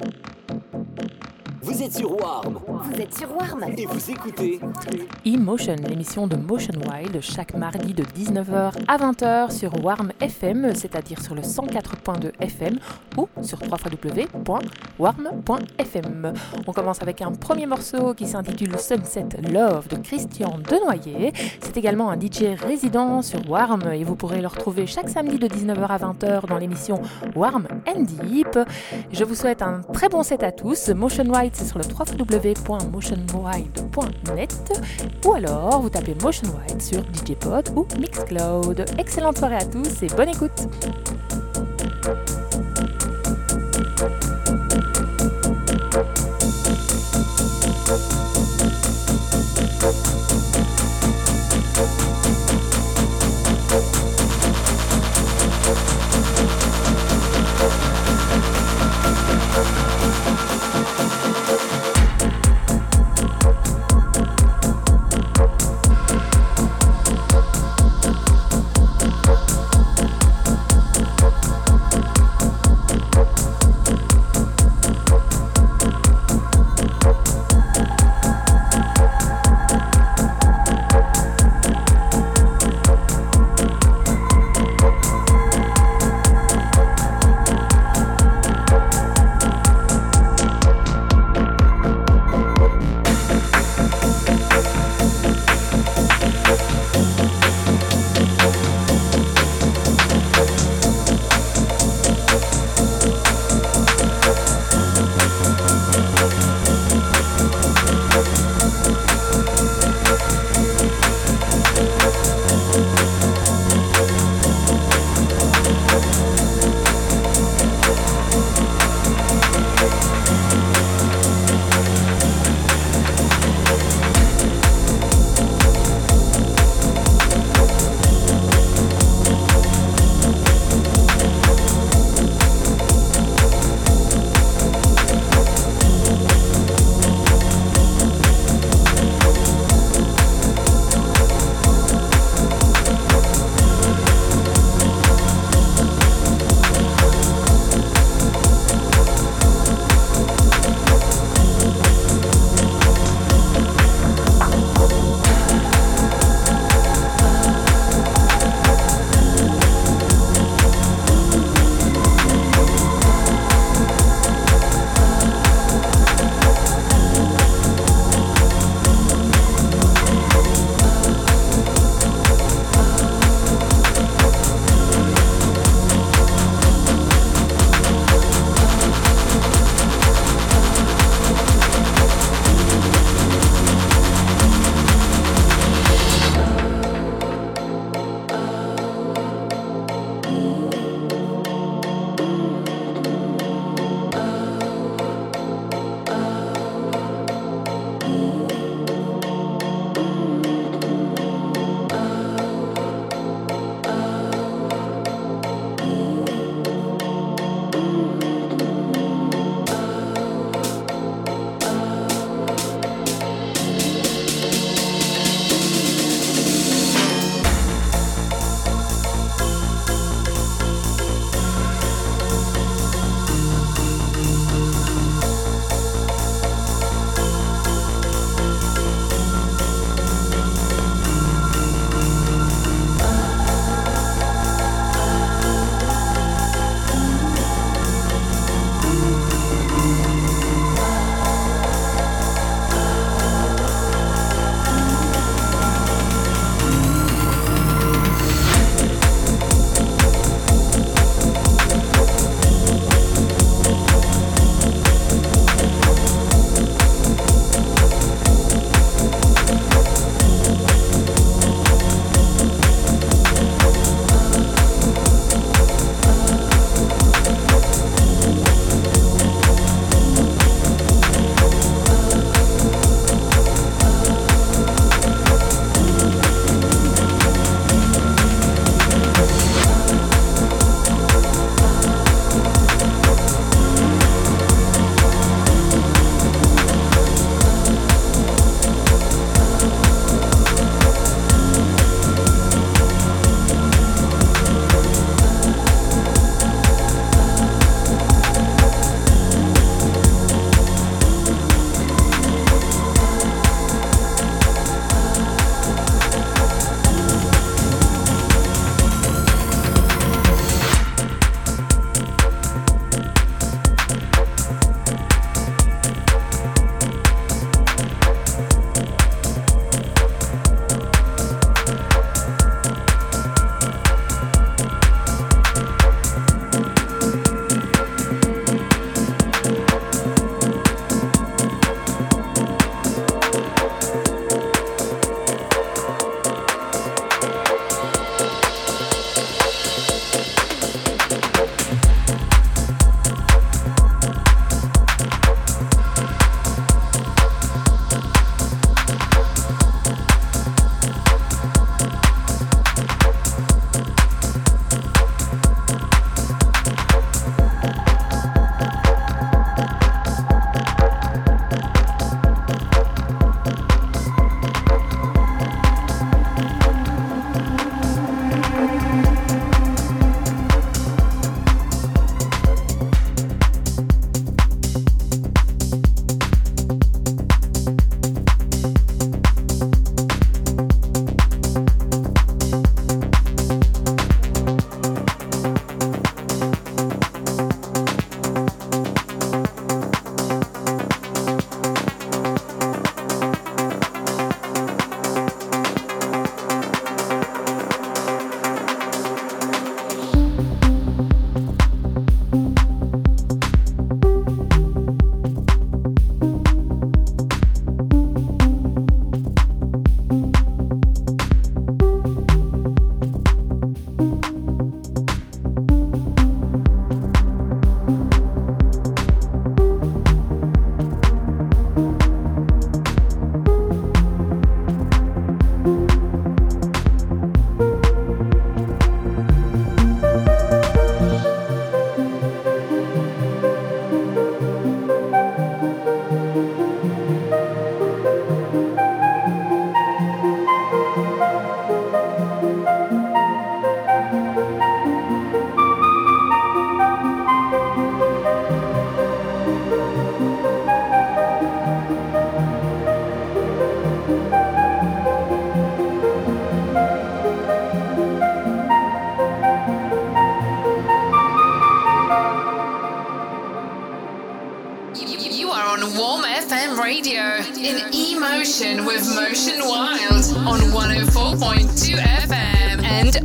you. Vous êtes sur Warm Vous êtes sur Warm et vous écoutez E-Motion, l'émission de Motion Wild, chaque mardi de 19h à 20h sur Warm FM, c'est-à-dire sur le 104.2 FM ou sur www.warm.fm. On commence avec un premier morceau qui s'intitule Sunset Love de Christian Denoyer. C'est également un DJ résident sur Warm et vous pourrez le retrouver chaque samedi de 19h à 20h dans l'émission Warm and Deep. Je vous souhaite un très bon set à tous. Motion Wild, c'est sur le www.motionwild.net ou alors vous tapez Motion Wild sur DJPod ou Mixcloud. Excellente soirée à tous et bonne écoute.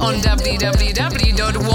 On www.warm.fm.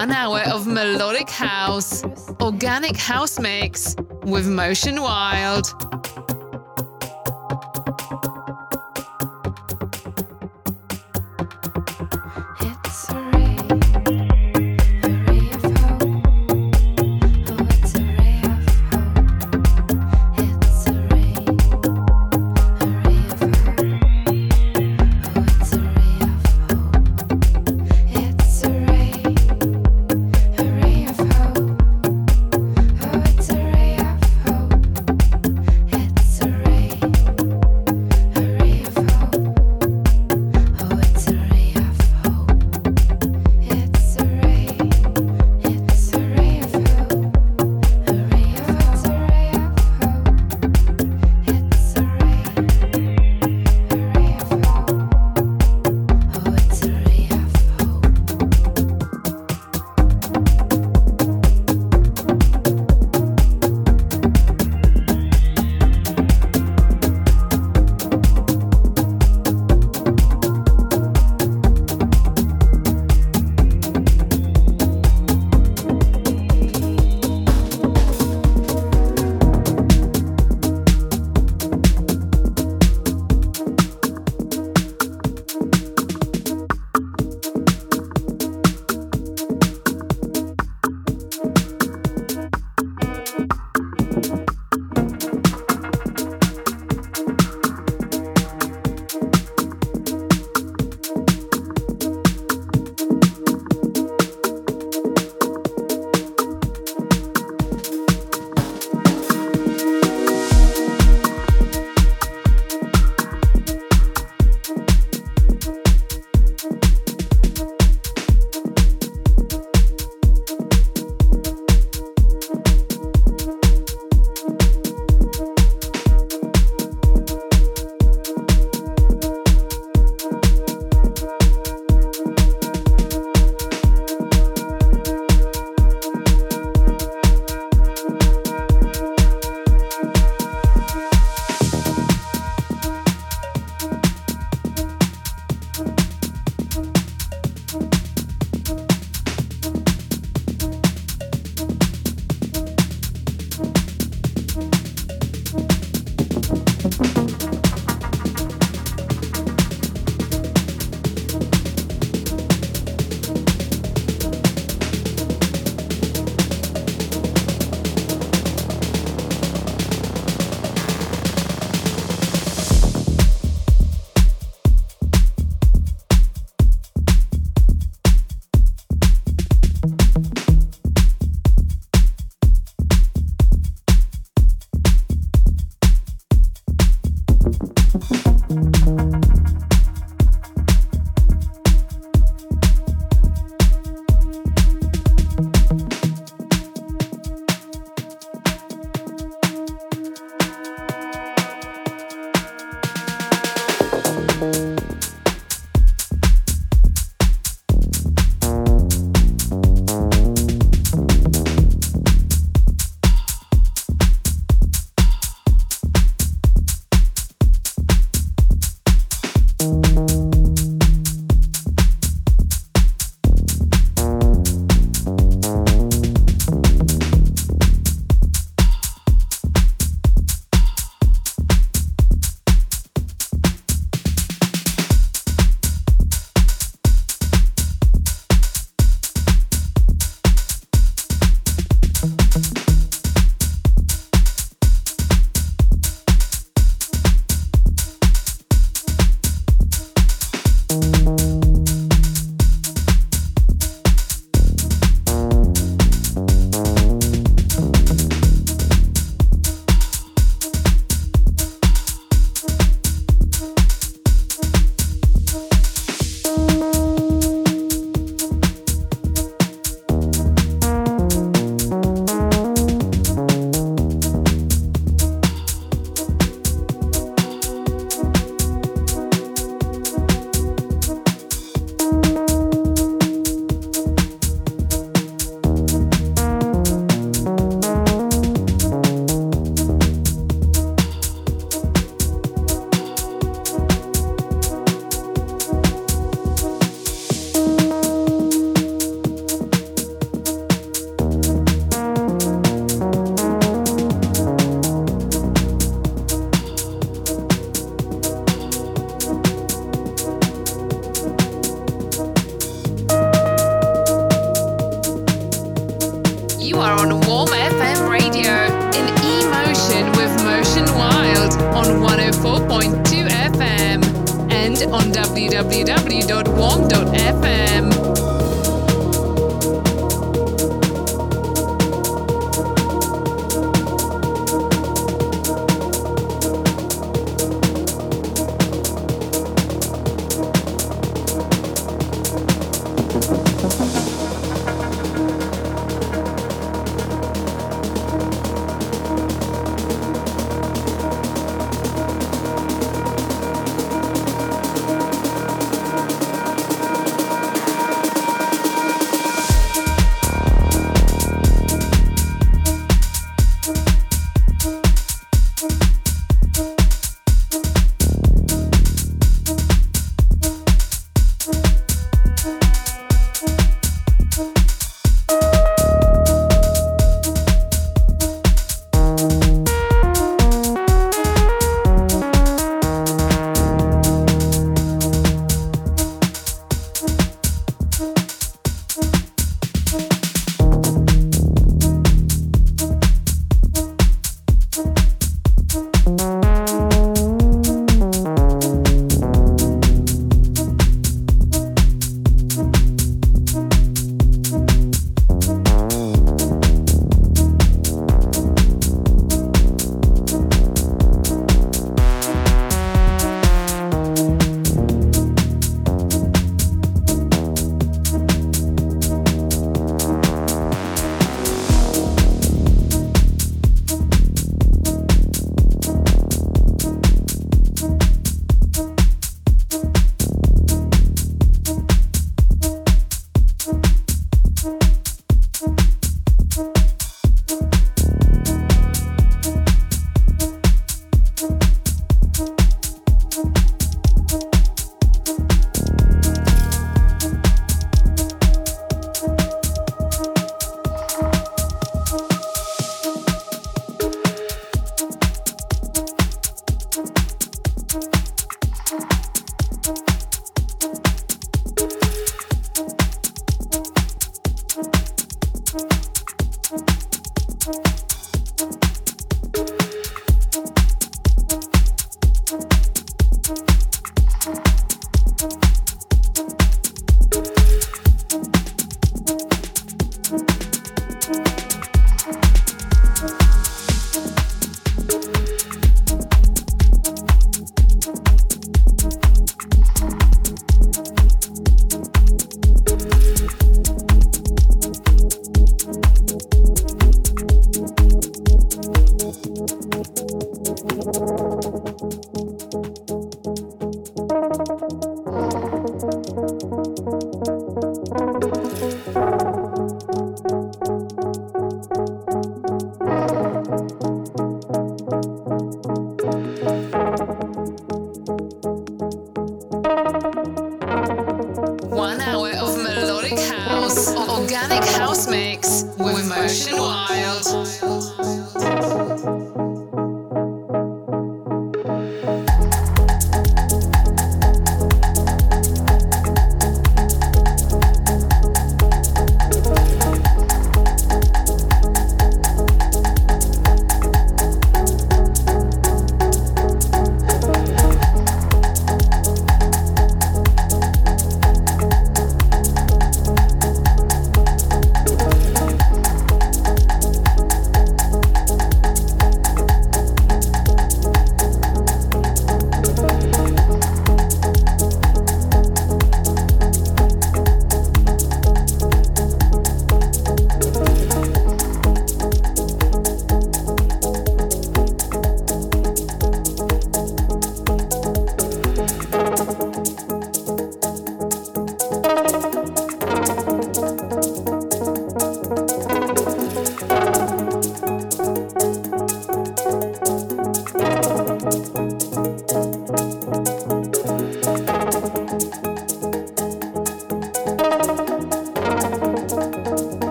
one hour of melodic house, organic house mix with Motion Wild.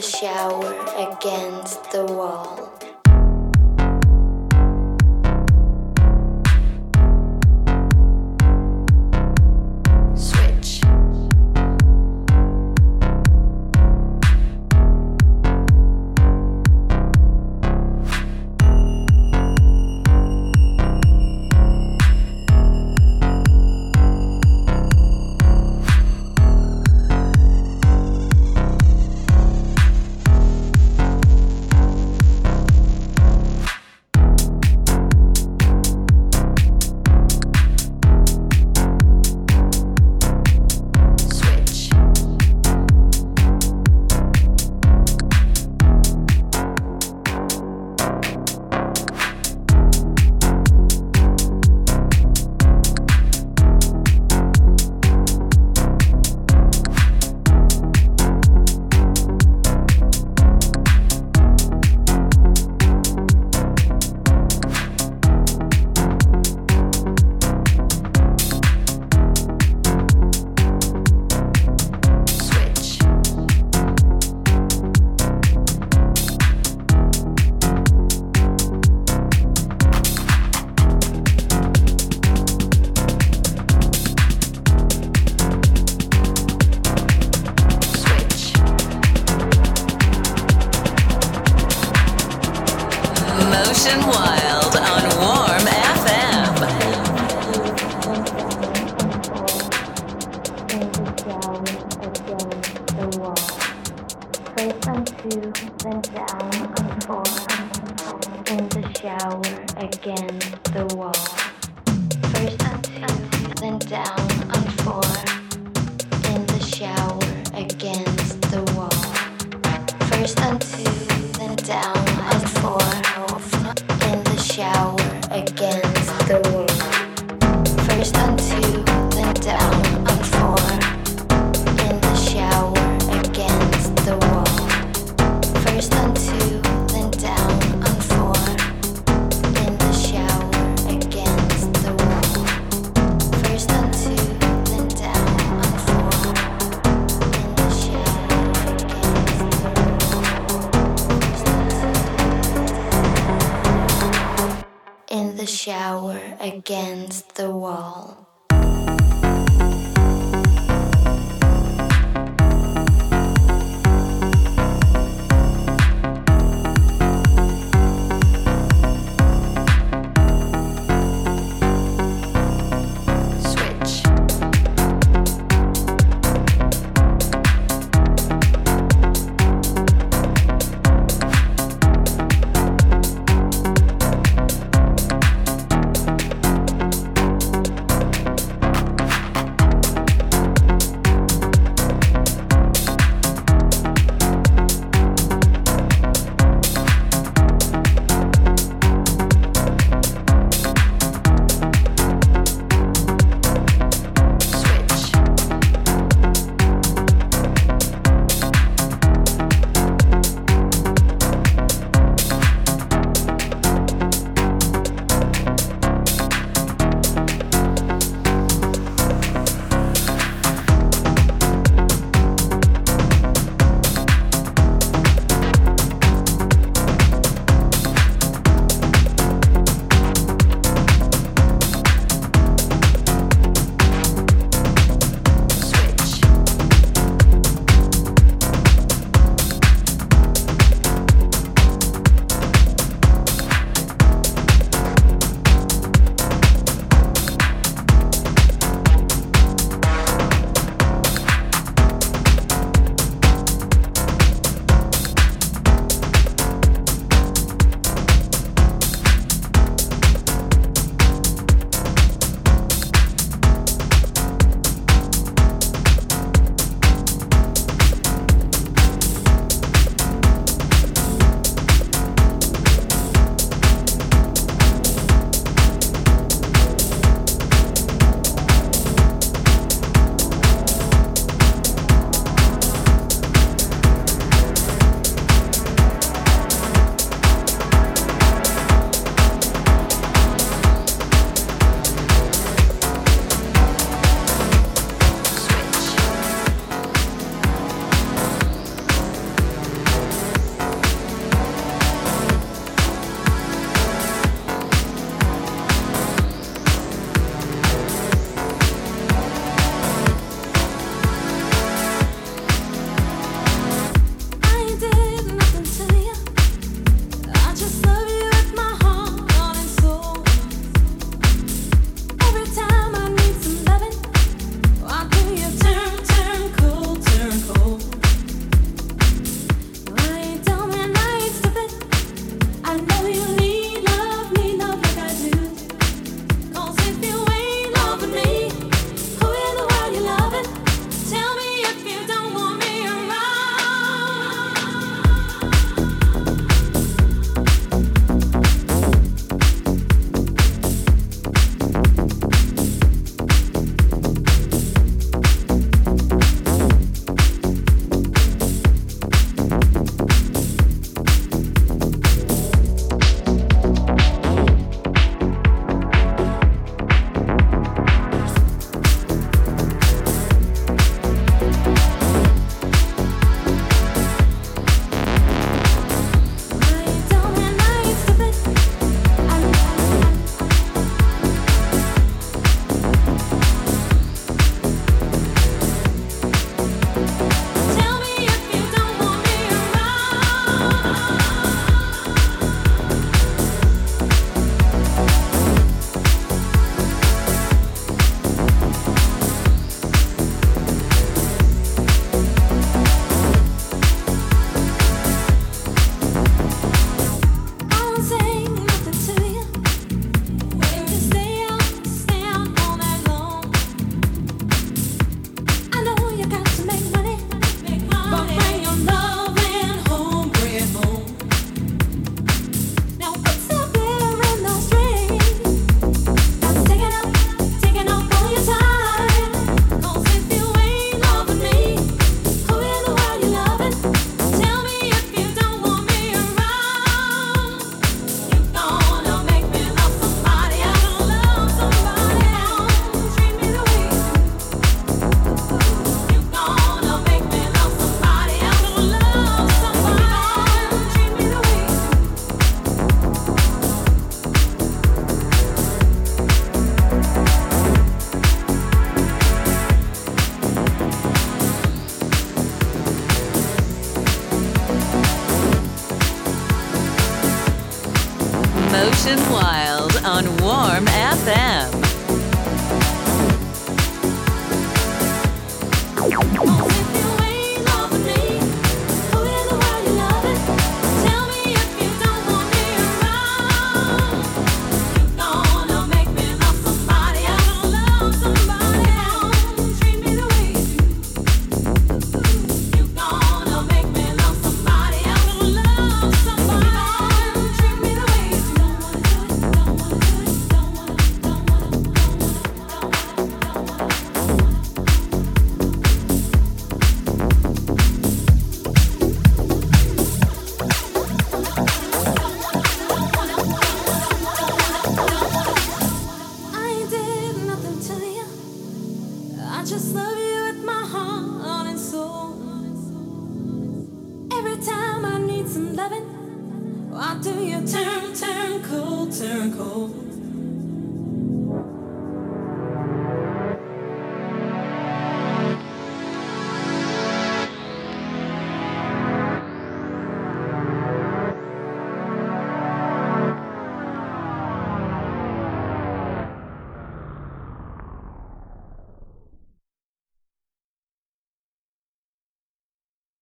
Shower against the wall. the wall. First on two, then down on four. In the shower, again the wall. First on two, then down on four. In the shower, against the wall. First on two, then down. against the wall.